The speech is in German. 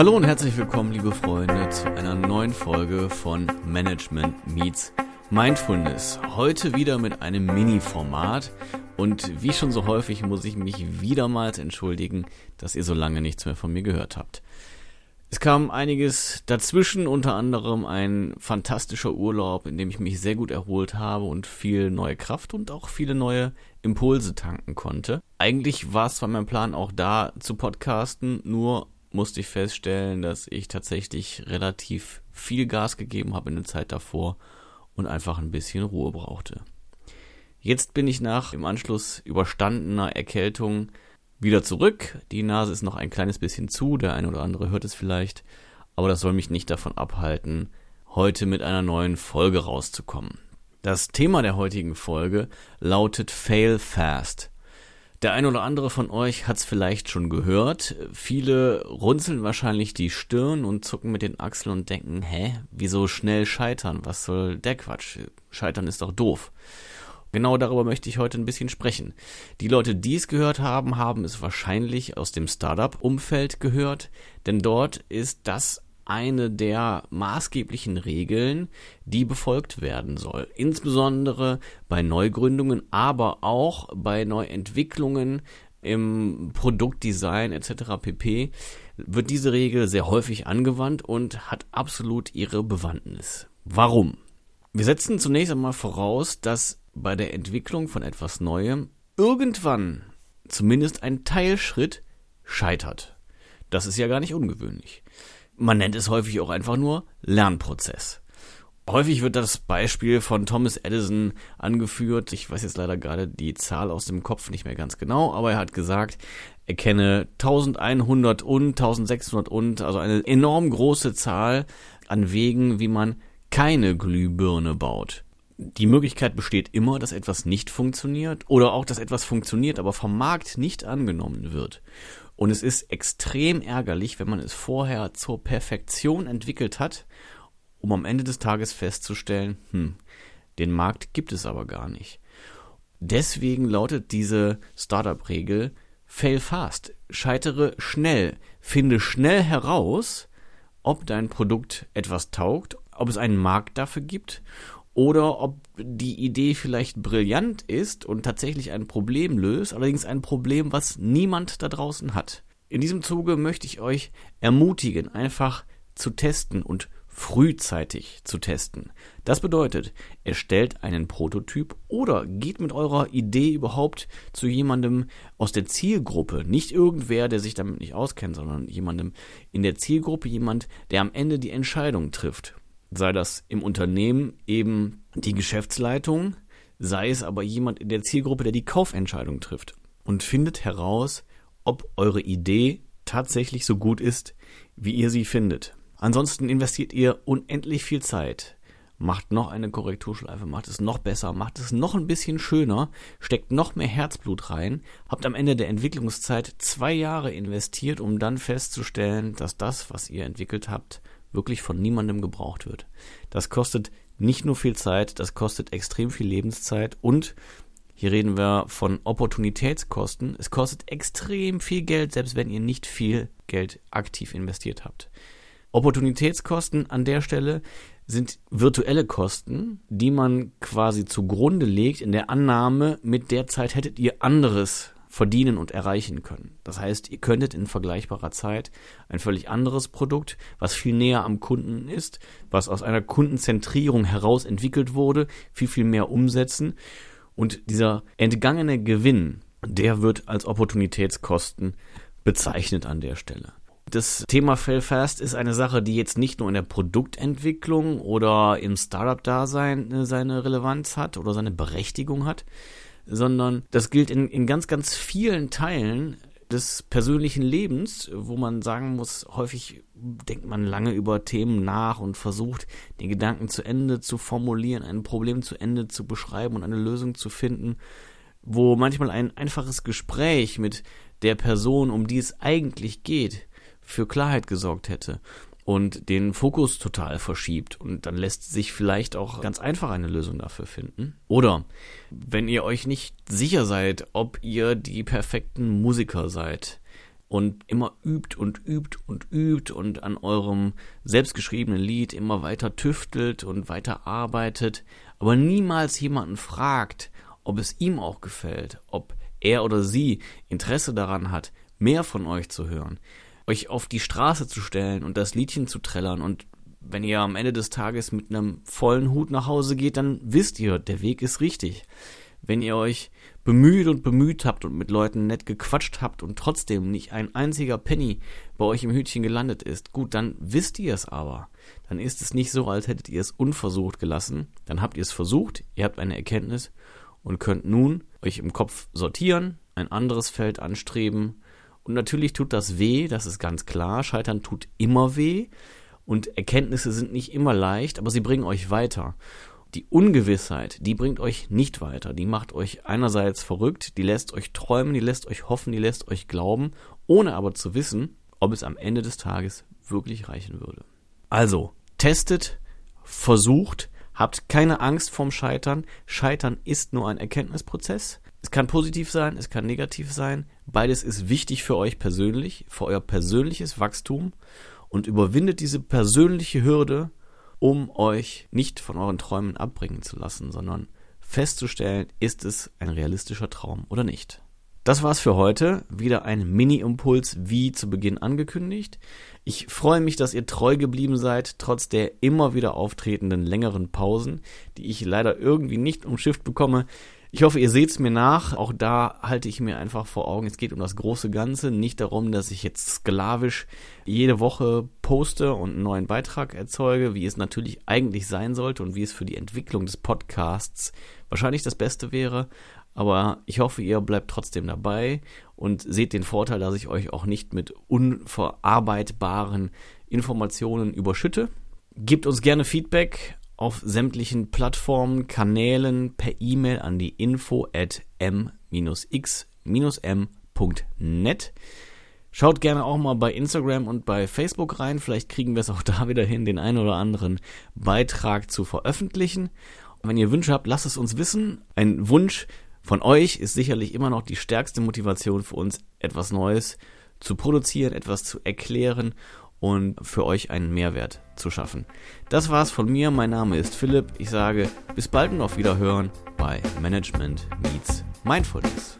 Hallo und herzlich willkommen, liebe Freunde, zu einer neuen Folge von Management Meets Mindfulness. Heute wieder mit einem Mini-Format und wie schon so häufig muss ich mich wiedermals entschuldigen, dass ihr so lange nichts mehr von mir gehört habt. Es kam einiges dazwischen, unter anderem ein fantastischer Urlaub, in dem ich mich sehr gut erholt habe und viel neue Kraft und auch viele neue Impulse tanken konnte. Eigentlich war es zwar mein Plan, auch da zu podcasten, nur musste ich feststellen, dass ich tatsächlich relativ viel Gas gegeben habe in der Zeit davor und einfach ein bisschen Ruhe brauchte. Jetzt bin ich nach im Anschluss überstandener Erkältung wieder zurück. Die Nase ist noch ein kleines bisschen zu, der eine oder andere hört es vielleicht, aber das soll mich nicht davon abhalten, heute mit einer neuen Folge rauszukommen. Das Thema der heutigen Folge lautet Fail Fast. Der eine oder andere von euch hat es vielleicht schon gehört. Viele runzeln wahrscheinlich die Stirn und zucken mit den Achseln und denken, hä, wieso schnell scheitern? Was soll der Quatsch? Scheitern ist doch doof. Genau darüber möchte ich heute ein bisschen sprechen. Die Leute, die es gehört haben, haben es wahrscheinlich aus dem Startup-Umfeld gehört, denn dort ist das eine der maßgeblichen Regeln, die befolgt werden soll. Insbesondere bei Neugründungen, aber auch bei Neuentwicklungen im Produktdesign etc. pp. wird diese Regel sehr häufig angewandt und hat absolut ihre Bewandtnis. Warum? Wir setzen zunächst einmal voraus, dass bei der Entwicklung von etwas Neuem irgendwann zumindest ein Teilschritt scheitert. Das ist ja gar nicht ungewöhnlich. Man nennt es häufig auch einfach nur Lernprozess. Häufig wird das Beispiel von Thomas Edison angeführt. Ich weiß jetzt leider gerade die Zahl aus dem Kopf nicht mehr ganz genau, aber er hat gesagt, er kenne 1100 und 1600 und, also eine enorm große Zahl an Wegen, wie man keine Glühbirne baut die Möglichkeit besteht immer, dass etwas nicht funktioniert oder auch, dass etwas funktioniert, aber vom Markt nicht angenommen wird. Und es ist extrem ärgerlich, wenn man es vorher zur Perfektion entwickelt hat, um am Ende des Tages festzustellen, hm, den Markt gibt es aber gar nicht. Deswegen lautet diese Startup-Regel, fail fast, scheitere schnell, finde schnell heraus, ob dein Produkt etwas taugt, ob es einen Markt dafür gibt oder ob die Idee vielleicht brillant ist und tatsächlich ein Problem löst, allerdings ein Problem, was niemand da draußen hat. In diesem Zuge möchte ich euch ermutigen, einfach zu testen und frühzeitig zu testen. Das bedeutet, erstellt einen Prototyp oder geht mit eurer Idee überhaupt zu jemandem aus der Zielgruppe, nicht irgendwer, der sich damit nicht auskennt, sondern jemandem in der Zielgruppe, jemand, der am Ende die Entscheidung trifft sei das im Unternehmen eben die Geschäftsleitung, sei es aber jemand in der Zielgruppe, der die Kaufentscheidung trifft und findet heraus, ob eure Idee tatsächlich so gut ist, wie ihr sie findet. Ansonsten investiert ihr unendlich viel Zeit, macht noch eine Korrekturschleife, macht es noch besser, macht es noch ein bisschen schöner, steckt noch mehr Herzblut rein, habt am Ende der Entwicklungszeit zwei Jahre investiert, um dann festzustellen, dass das, was ihr entwickelt habt, wirklich von niemandem gebraucht wird. Das kostet nicht nur viel Zeit, das kostet extrem viel Lebenszeit und hier reden wir von Opportunitätskosten. Es kostet extrem viel Geld, selbst wenn ihr nicht viel Geld aktiv investiert habt. Opportunitätskosten an der Stelle sind virtuelle Kosten, die man quasi zugrunde legt in der Annahme, mit der Zeit hättet ihr anderes verdienen und erreichen können. Das heißt, ihr könntet in vergleichbarer Zeit ein völlig anderes Produkt, was viel näher am Kunden ist, was aus einer Kundenzentrierung heraus entwickelt wurde, viel, viel mehr umsetzen. Und dieser entgangene Gewinn, der wird als Opportunitätskosten bezeichnet an der Stelle. Das Thema Failfast ist eine Sache, die jetzt nicht nur in der Produktentwicklung oder im Startup-Dasein seine Relevanz hat oder seine Berechtigung hat, sondern das gilt in, in ganz, ganz vielen Teilen des persönlichen Lebens, wo man sagen muss, häufig denkt man lange über Themen nach und versucht, den Gedanken zu Ende zu formulieren, ein Problem zu Ende zu beschreiben und eine Lösung zu finden, wo manchmal ein einfaches Gespräch mit der Person, um die es eigentlich geht, für Klarheit gesorgt hätte und den Fokus total verschiebt und dann lässt sich vielleicht auch ganz einfach eine Lösung dafür finden. Oder wenn ihr euch nicht sicher seid, ob ihr die perfekten Musiker seid, und immer übt und übt und übt und an eurem selbstgeschriebenen Lied immer weiter tüftelt und weiter arbeitet, aber niemals jemanden fragt, ob es ihm auch gefällt, ob er oder sie Interesse daran hat, mehr von euch zu hören, euch auf die Straße zu stellen und das Liedchen zu trällern und wenn ihr am Ende des Tages mit einem vollen Hut nach Hause geht, dann wisst ihr, der Weg ist richtig. Wenn ihr euch bemüht und bemüht habt und mit Leuten nett gequatscht habt und trotzdem nicht ein einziger Penny bei euch im Hütchen gelandet ist, gut, dann wisst ihr es aber. Dann ist es nicht so, als hättet ihr es unversucht gelassen. Dann habt ihr es versucht, ihr habt eine Erkenntnis und könnt nun euch im Kopf sortieren, ein anderes Feld anstreben. Und natürlich tut das weh, das ist ganz klar. Scheitern tut immer weh. Und Erkenntnisse sind nicht immer leicht, aber sie bringen euch weiter. Die Ungewissheit, die bringt euch nicht weiter. Die macht euch einerseits verrückt, die lässt euch träumen, die lässt euch hoffen, die lässt euch glauben, ohne aber zu wissen, ob es am Ende des Tages wirklich reichen würde. Also, testet, versucht, habt keine Angst vorm Scheitern. Scheitern ist nur ein Erkenntnisprozess. Es kann positiv sein, es kann negativ sein. Beides ist wichtig für euch persönlich, für euer persönliches Wachstum und überwindet diese persönliche Hürde um euch nicht von euren Träumen abbringen zu lassen, sondern festzustellen, ist es ein realistischer Traum oder nicht. Das war's für heute. Wieder ein Mini-Impuls, wie zu Beginn angekündigt. Ich freue mich, dass ihr treu geblieben seid, trotz der immer wieder auftretenden längeren Pausen, die ich leider irgendwie nicht umschifft bekomme. Ich hoffe, ihr seht es mir nach. Auch da halte ich mir einfach vor Augen, es geht um das große Ganze, nicht darum, dass ich jetzt sklavisch jede Woche poste und einen neuen Beitrag erzeuge, wie es natürlich eigentlich sein sollte und wie es für die Entwicklung des Podcasts wahrscheinlich das Beste wäre. Aber ich hoffe, ihr bleibt trotzdem dabei und seht den Vorteil, dass ich euch auch nicht mit unverarbeitbaren Informationen überschütte. Gebt uns gerne Feedback auf sämtlichen Plattformen, Kanälen per E-Mail an die info at m-x-m.net. Schaut gerne auch mal bei Instagram und bei Facebook rein. Vielleicht kriegen wir es auch da wieder hin, den einen oder anderen Beitrag zu veröffentlichen. Und wenn ihr Wünsche habt, lasst es uns wissen. Ein Wunsch von euch ist sicherlich immer noch die stärkste Motivation für uns, etwas Neues zu produzieren, etwas zu erklären und für euch einen Mehrwert zu schaffen. Das war's von mir. Mein Name ist Philipp. Ich sage bis bald und auf Wiederhören bei Management Meets Mindfulness.